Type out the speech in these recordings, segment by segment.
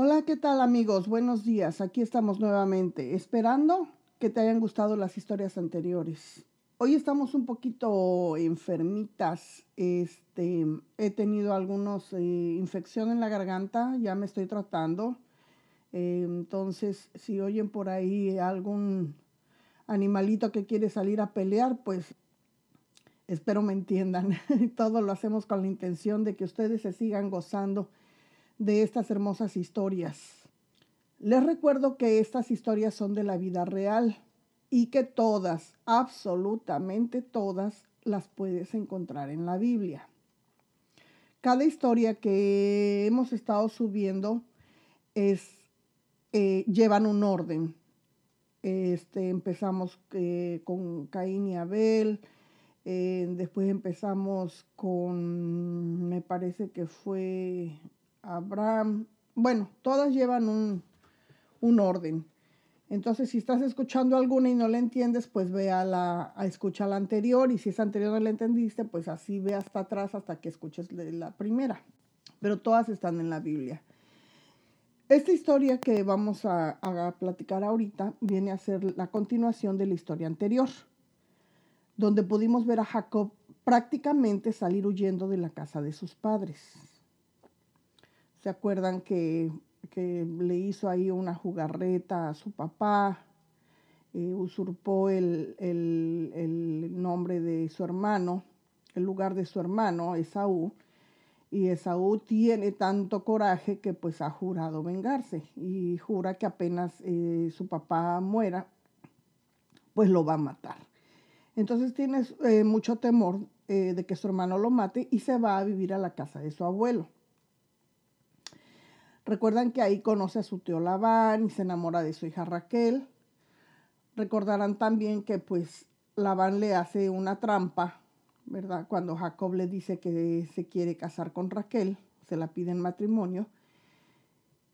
Hola, ¿qué tal amigos? Buenos días. Aquí estamos nuevamente, esperando que te hayan gustado las historias anteriores. Hoy estamos un poquito enfermitas. Este, he tenido algunos eh, infección en la garganta, ya me estoy tratando. Eh, entonces, si oyen por ahí algún animalito que quiere salir a pelear, pues espero me entiendan. Todo lo hacemos con la intención de que ustedes se sigan gozando de estas hermosas historias. Les recuerdo que estas historias son de la vida real y que todas, absolutamente todas, las puedes encontrar en la Biblia. Cada historia que hemos estado subiendo es, eh, llevan un orden. Este, empezamos eh, con Caín y Abel, eh, después empezamos con, me parece que fue Abraham. Bueno, todas llevan un, un orden. Entonces, si estás escuchando alguna y no la entiendes, pues ve a, la, a escuchar la anterior. Y si esa anterior no la entendiste, pues así ve hasta atrás hasta que escuches la primera. Pero todas están en la Biblia. Esta historia que vamos a, a platicar ahorita viene a ser la continuación de la historia anterior, donde pudimos ver a Jacob prácticamente salir huyendo de la casa de sus padres. ¿Se acuerdan que, le hizo ahí una jugarreta a su papá? Eh, usurpó el, el, nombre de su hermano, el lugar de su hermano, Esaú. Y Esaú tiene tanto coraje que pues ha jurado vengarse y jura que apenas eh, su papá muera, pues lo va a matar. Entonces tiene eh, mucho temor de que su hermano lo mate y se va a vivir a la casa de su abuelo. Recuerdan que ahí conoce a su tío Labán y se enamora de su hija Raquel. Recordarán también que pues Labán le hace una trampa, ¿verdad? Cuando Jacob le dice que se quiere casar con Raquel, se la pide en matrimonio.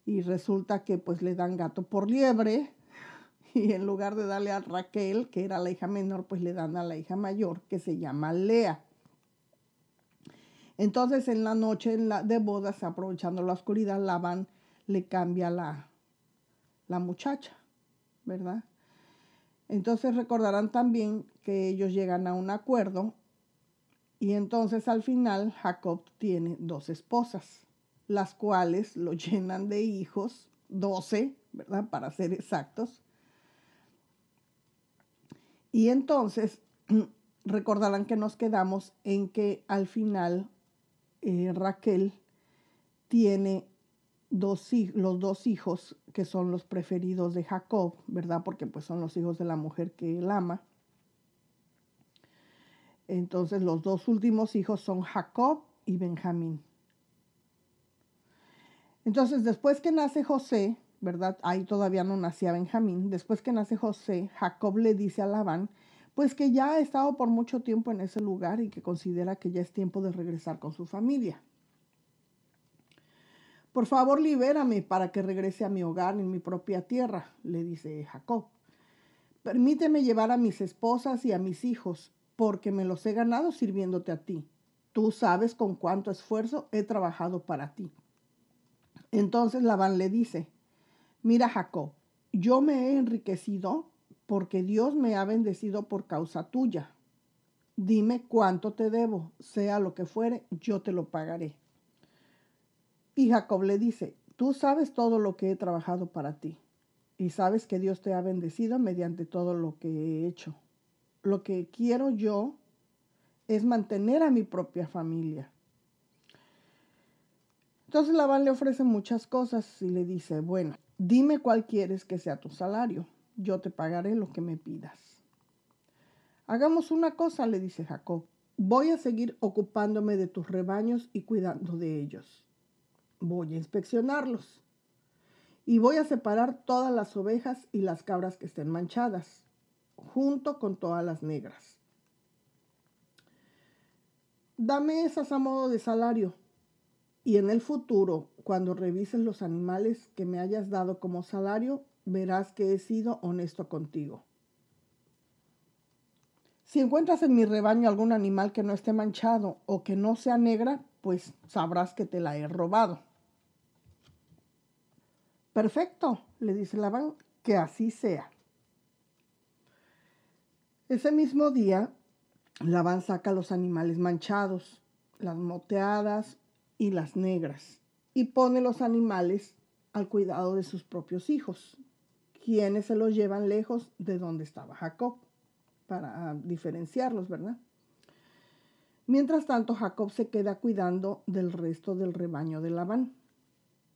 Y resulta que pues le dan gato por liebre y en lugar de darle a Raquel, que era la hija menor, pues le dan a la hija mayor, que se llama Lea. Entonces en la noche la, de bodas, aprovechando la oscuridad, Labán le cambia la, la muchacha, ¿verdad? Entonces recordarán también que ellos llegan a un acuerdo y entonces al final Jacob tiene dos esposas, las cuales lo llenan de hijos, doce, ¿verdad? Para ser exactos. Y entonces recordarán que nos quedamos en que al final eh, Raquel tiene dos, los dos hijos que son los preferidos de Jacob, ¿verdad? Porque pues son los hijos de la mujer que él ama. Entonces los dos últimos hijos son Jacob y Benjamín. Entonces después que nace José, ¿verdad? Ahí todavía no nacía Benjamín. Después que nace José, Jacob le dice a Labán pues que ya ha estado por mucho tiempo en ese lugar y que considera que ya es tiempo de regresar con su familia. Por favor, libérame para que regrese a mi hogar en mi propia tierra, le dice Jacob. Permíteme llevar a mis esposas y a mis hijos, porque me los he ganado sirviéndote a ti. Tú sabes con cuánto esfuerzo he trabajado para ti. Entonces Labán le dice, mira Jacob, yo me he enriquecido porque Dios me ha bendecido por causa tuya. Dime cuánto te debo, sea lo que fuere, yo te lo pagaré. Y Jacob le dice, tú sabes todo lo que he trabajado para ti y sabes que Dios te ha bendecido mediante todo lo que he hecho. Lo que quiero yo es mantener a mi propia familia. Entonces Labán le ofrece muchas cosas y le dice, bueno, dime cuál quieres que sea tu salario yo te pagaré lo que me pidas. Hagamos una cosa, le dice Jacob. Voy a seguir ocupándome de tus rebaños y cuidando de ellos. Voy a inspeccionarlos. Y voy a separar todas las ovejas y las cabras que estén manchadas, junto con todas las negras. Dame esas a modo de salario. Y en el futuro, cuando revises los animales que me hayas dado como salario, verás que he sido honesto contigo. Si encuentras en mi rebaño algún animal que no esté manchado o que no sea negra, pues sabrás que te la he robado. Perfecto, le dice Labán, que así sea. Ese mismo día, Labán saca los animales manchados, las moteadas y las negras, y pone los animales al cuidado de sus propios hijos, quienes se los llevan lejos de donde estaba Jacob, para diferenciarlos, ¿verdad? Mientras tanto, Jacob se queda cuidando del resto del rebaño de Labán,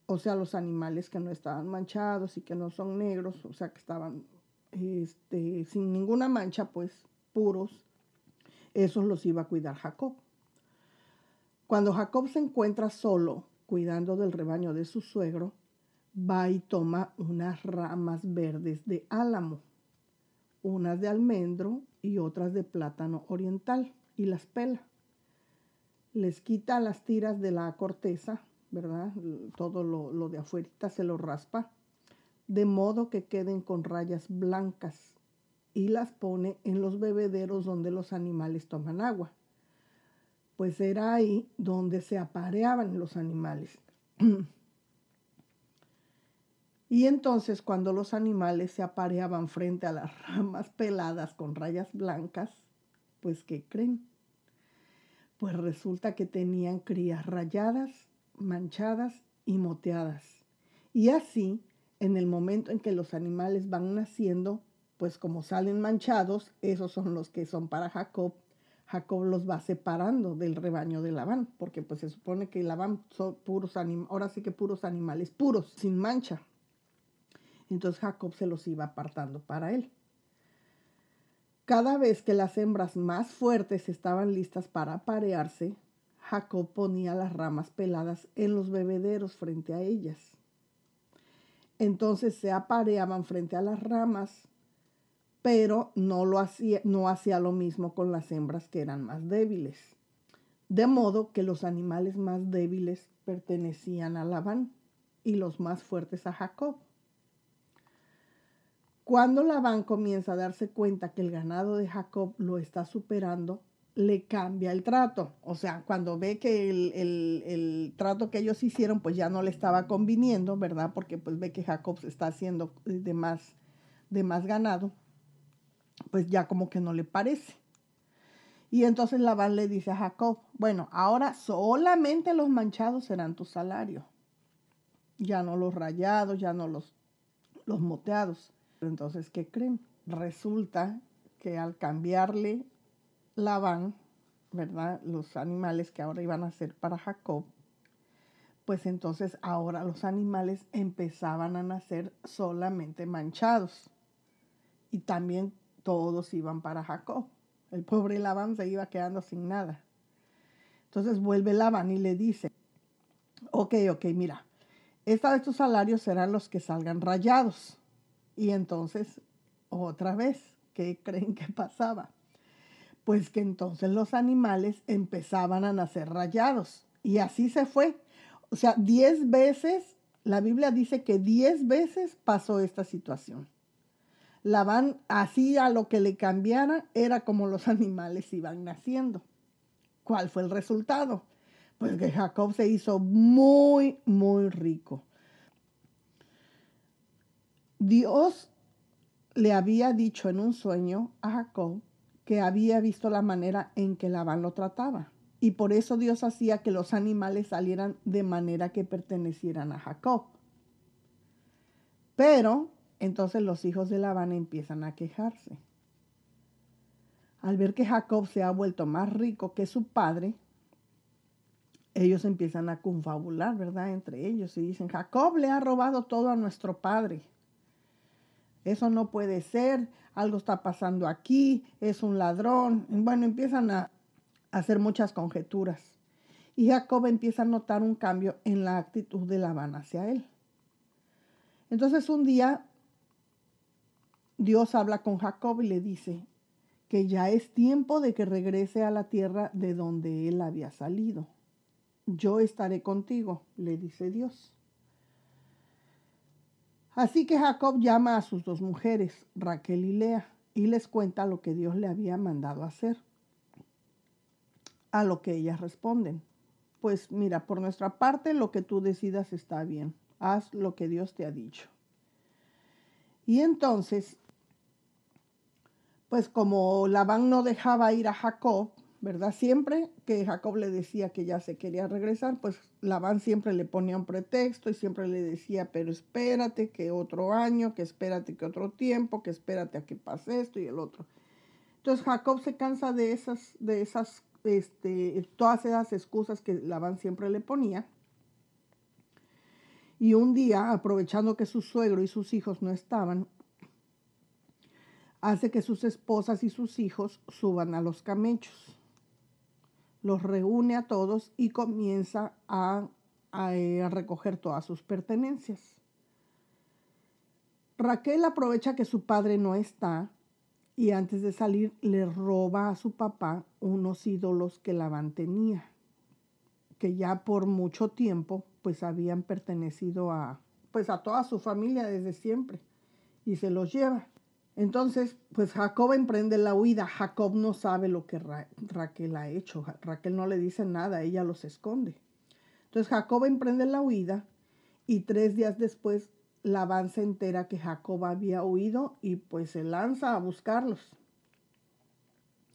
o sea, los animales que no estaban manchados y que no son negros, o sea, que estaban este, sin ninguna mancha, pues puros, esos los iba a cuidar Jacob. Cuando Jacob se encuentra solo cuidando del rebaño de su suegro, va y toma unas ramas verdes de álamo, unas de almendro y otras de plátano oriental, y las pela. Les quita las tiras de la corteza, ¿verdad? Todo lo, lo de afuera se lo raspa de modo que queden con rayas blancas y las pone en los bebederos donde los animales toman agua. Pues era ahí donde se apareaban los animales. y entonces cuando los animales se apareaban frente a las ramas peladas con rayas blancas, pues ¿qué creen? Pues resulta que tenían crías rayadas, manchadas y moteadas. Y así en el momento en que los animales van naciendo, pues como salen manchados, esos son los que son para Jacob. Jacob los va separando del rebaño de Labán, porque pues se supone que Labán son puros animales, ahora sí que puros animales, puros, sin mancha. Entonces Jacob se los iba apartando para él. Cada vez que las hembras más fuertes estaban listas para aparearse, Jacob ponía las ramas peladas en los bebederos frente a ellas entonces se apareaban frente a las ramas, pero no, lo hacía, no hacía lo mismo con las hembras que eran más débiles. De modo que los animales más débiles pertenecían a Labán y los más fuertes a Jacob. Cuando Labán comienza a darse cuenta que el ganado de Jacob lo está superando, le cambia el trato. O sea, cuando ve que el, trato que ellos hicieron, pues ya no le estaba conviniendo, ¿verdad? Porque pues ve que Jacob se está haciendo de más, de más ganado, pues ya como que no le parece. Y entonces Labán le dice a Jacob, bueno, ahora solamente los manchados serán tu salario. Ya no los rayados, ya no los, los moteados. Entonces, ¿qué creen? Resulta que al cambiarle Labán, ¿verdad? Los animales que ahora iban a ser para Jacob, pues entonces ahora los animales empezaban a nacer solamente manchados. Y también todos iban para Jacob. El pobre Labán se iba quedando sin nada. Entonces vuelve Labán y le dice, ok, ok, mira, esta de tus salarios serán los que salgan rayados. Y entonces, otra vez, ¿qué creen que pasaba? pues que entonces los animales empezaban a nacer rayados. Y así se fue. O sea, diez veces, la Biblia dice que diez veces pasó esta situación. Labán hacía lo que le cambiara, era como los animales iban naciendo. ¿Cuál fue el resultado? Pues que Jacob se hizo muy, muy rico. Dios le había dicho en un sueño a Jacob que había visto la manera en que Labán lo trataba. Y por eso Dios hacía que los animales salieran de manera que pertenecieran a Jacob. Pero entonces los hijos de Labán empiezan a quejarse. Al ver que Jacob se ha vuelto más rico que su padre, ellos empiezan a confabular, ¿verdad? Entre ellos y dicen, Jacob le ha robado todo a nuestro padre. Eso no puede ser, algo está pasando aquí, es un ladrón. Bueno, empiezan a hacer muchas conjeturas. Y Jacob empieza a notar un cambio en la actitud de Labán hacia él. Entonces un día Dios habla con Jacob y le dice que ya es tiempo de que regrese a la tierra de donde él había salido. Yo estaré contigo, le dice Dios. Así que Jacob llama a sus dos mujeres, Raquel y Lea, y les cuenta lo que Dios le había mandado hacer. A lo que ellas responden, pues mira, por nuestra parte lo que tú decidas está bien. haz lo que Dios te ha dicho. Y entonces, pues como Labán no dejaba ir a Jacob, ¿verdad? Siempre que Jacob le decía que ya se quería regresar, pues Labán siempre le ponía un pretexto y siempre le decía, pero espérate que otro año, que espérate que otro tiempo, que espérate a que pase esto y el otro. Entonces Jacob se cansa de esas, de esas, este, todas esas excusas que Labán siempre le ponía. Y un día, aprovechando que su suegro y sus hijos no estaban, hace que sus esposas y sus hijos suban a los camechos los reúne a todos y comienza eh, a, recoger todas sus pertenencias. Raquel aprovecha que su padre no está y antes de salir le roba a su papá unos ídolos que la tenía, que ya por mucho tiempo pues habían pertenecido a pues a toda su familia desde siempre y se los lleva. Entonces, pues Jacob emprende la huida. Jacob no sabe lo que Raquel ha hecho. Raquel no le dice nada, ella los esconde. Entonces Jacob emprende la huida y tres días después Labán se entera que Jacob había huido y pues se lanza a buscarlos.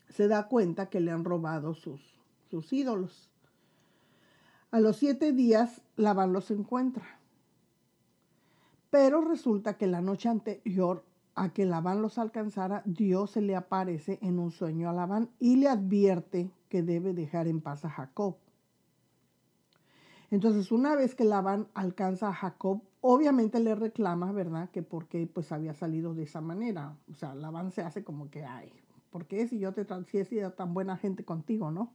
Se da cuenta que le han robado sus, sus ídolos. A los siete días Labán los encuentra. Pero resulta que la noche anterior a que Labán los alcanzara, Dios se le aparece en un sueño a Labán y le advierte que debe dejar en paz a Jacob. Entonces, una vez que Labán alcanza a Jacob, obviamente le reclama, ¿verdad? Que por qué pues había salido de esa manera. O sea, Labán se hace como que, ay, ¿por qué si yo te si tan buena gente contigo, no?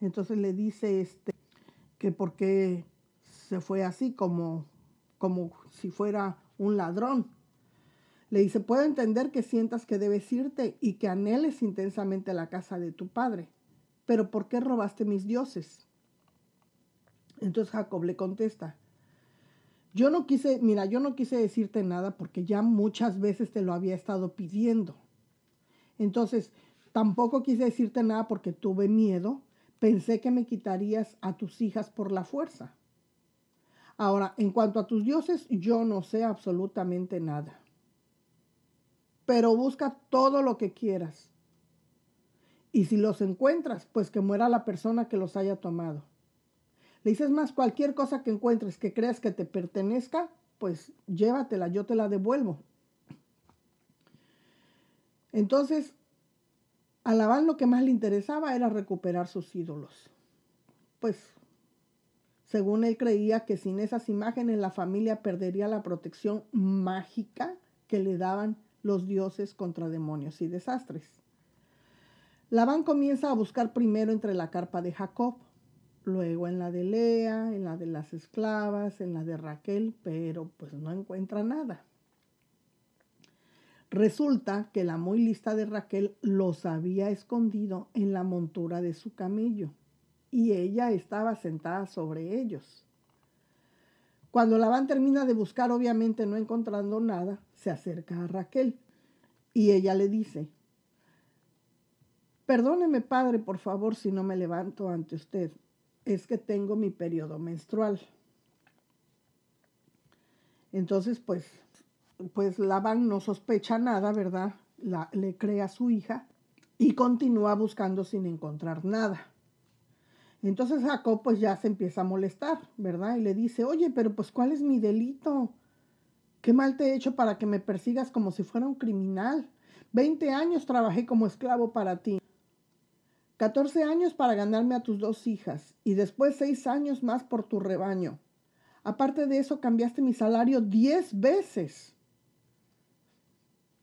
Entonces le dice este que por qué se fue así como como si fuera un ladrón. Le dice, puedo entender que sientas que debes irte y que anheles intensamente la casa de tu padre, pero ¿por qué robaste mis dioses? Entonces Jacob le contesta, yo no quise, mira, yo no quise decirte nada porque ya muchas veces te lo había estado pidiendo. Entonces, tampoco quise decirte nada porque tuve miedo, pensé que me quitarías a tus hijas por la fuerza. Ahora, en cuanto a tus dioses, yo no sé absolutamente nada pero busca todo lo que quieras. Y si los encuentras, pues que muera la persona que los haya tomado. Le dices más, cualquier cosa que encuentres que creas que te pertenezca, pues llévatela, yo te la devuelvo. Entonces, a lo que más le interesaba era recuperar sus ídolos. Pues, según él creía que sin esas imágenes la familia perdería la protección mágica que le daban los dioses contra demonios y desastres. Labán comienza a buscar primero entre la carpa de Jacob, luego en la de Lea, en la de las esclavas, en la de Raquel, pero pues no encuentra nada. Resulta que la muy lista de Raquel los había escondido en la montura de su camello y ella estaba sentada sobre ellos. Cuando Labán termina de buscar, obviamente no encontrando nada, se acerca a Raquel y ella le dice, perdóneme padre, por favor, si no me levanto ante usted, es que tengo mi periodo menstrual. Entonces, pues, pues Labán no sospecha nada, ¿verdad? Le cree a su hija y continúa buscando sin encontrar nada. Entonces Jacob pues ya se empieza a molestar, ¿verdad? Y le dice, oye, pero pues ¿cuál es mi delito? ¿Qué mal te he hecho para que me persigas como si fuera un criminal? Veinte años trabajé como esclavo para ti. Catorce años para ganarme a tus dos hijas y después seis años más por tu rebaño. Aparte de eso, cambiaste mi salario diez veces.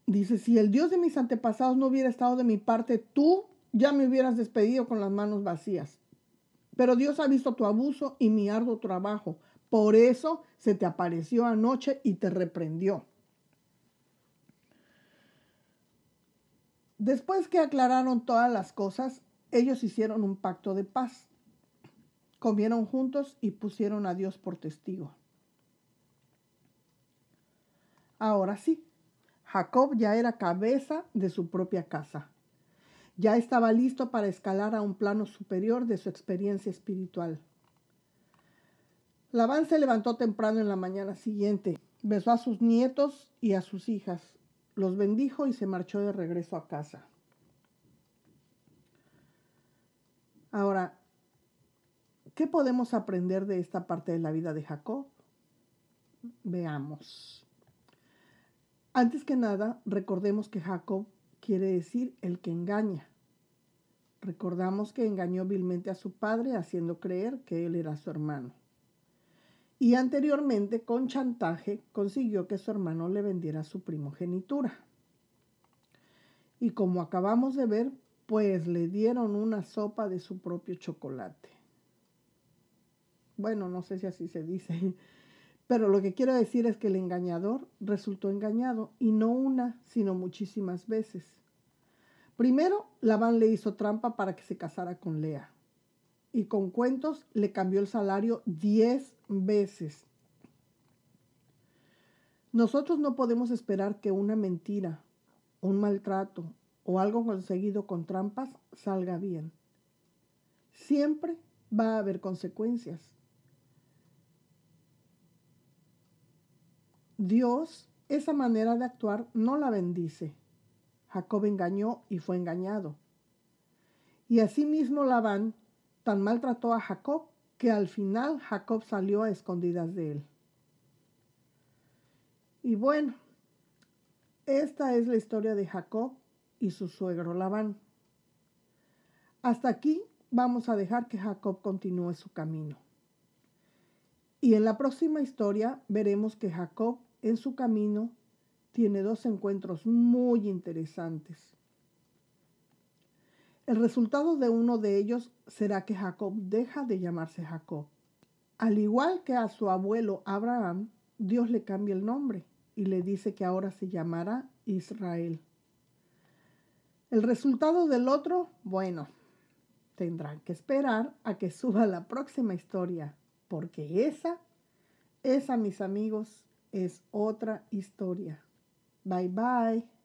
Dice, si el Dios de mis antepasados no hubiera estado de mi parte, tú ya me hubieras despedido con las manos vacías. Pero Dios ha visto tu abuso y mi arduo trabajo. Por eso se te apareció anoche y te reprendió. Después que aclararon todas las cosas, ellos hicieron un pacto de paz. Comieron juntos y pusieron a Dios por testigo. Ahora sí, Jacob ya era cabeza de su propia casa. Ya estaba listo para escalar a un plano superior de su experiencia espiritual. Labán se levantó temprano en la mañana siguiente, besó a sus nietos y a sus hijas, los bendijo y se marchó de regreso a casa. Ahora, ¿qué podemos aprender de esta parte de la vida de Jacob? Veamos. Antes que nada, recordemos que Jacob quiere decir el que engaña. Recordamos que engañó vilmente a su padre haciendo creer que él era su hermano. Y anteriormente, con chantaje, consiguió que su hermano le vendiera su primogenitura. Y como acabamos de ver, pues le dieron una sopa de su propio chocolate. Bueno, no sé si así se dice, pero lo que quiero decir es que el engañador resultó engañado y no una, sino muchísimas veces. Primero, Labán le hizo trampa para que se casara con Lea. Y con cuentos le cambió el salario diez veces. Nosotros no podemos esperar que una mentira, un maltrato o algo conseguido con trampas salga bien. Siempre va a haber consecuencias. Dios esa manera de actuar no la bendice. Jacob engañó y fue engañado. Y asimismo Labán tan maltrató a Jacob que al final Jacob salió a escondidas de él. Y bueno, esta es la historia de Jacob y su suegro Labán. Hasta aquí vamos a dejar que Jacob continúe su camino. Y en la próxima historia veremos que Jacob en su camino tiene dos encuentros muy interesantes. El resultado de uno de ellos será que Jacob deja de llamarse Jacob. Al igual que a su abuelo Abraham, Dios le cambia el nombre y le dice que ahora se llamará Israel. El resultado del otro, bueno, tendrán que esperar a que suba la próxima historia, porque esa, esa mis amigos, es otra historia. Bye bye.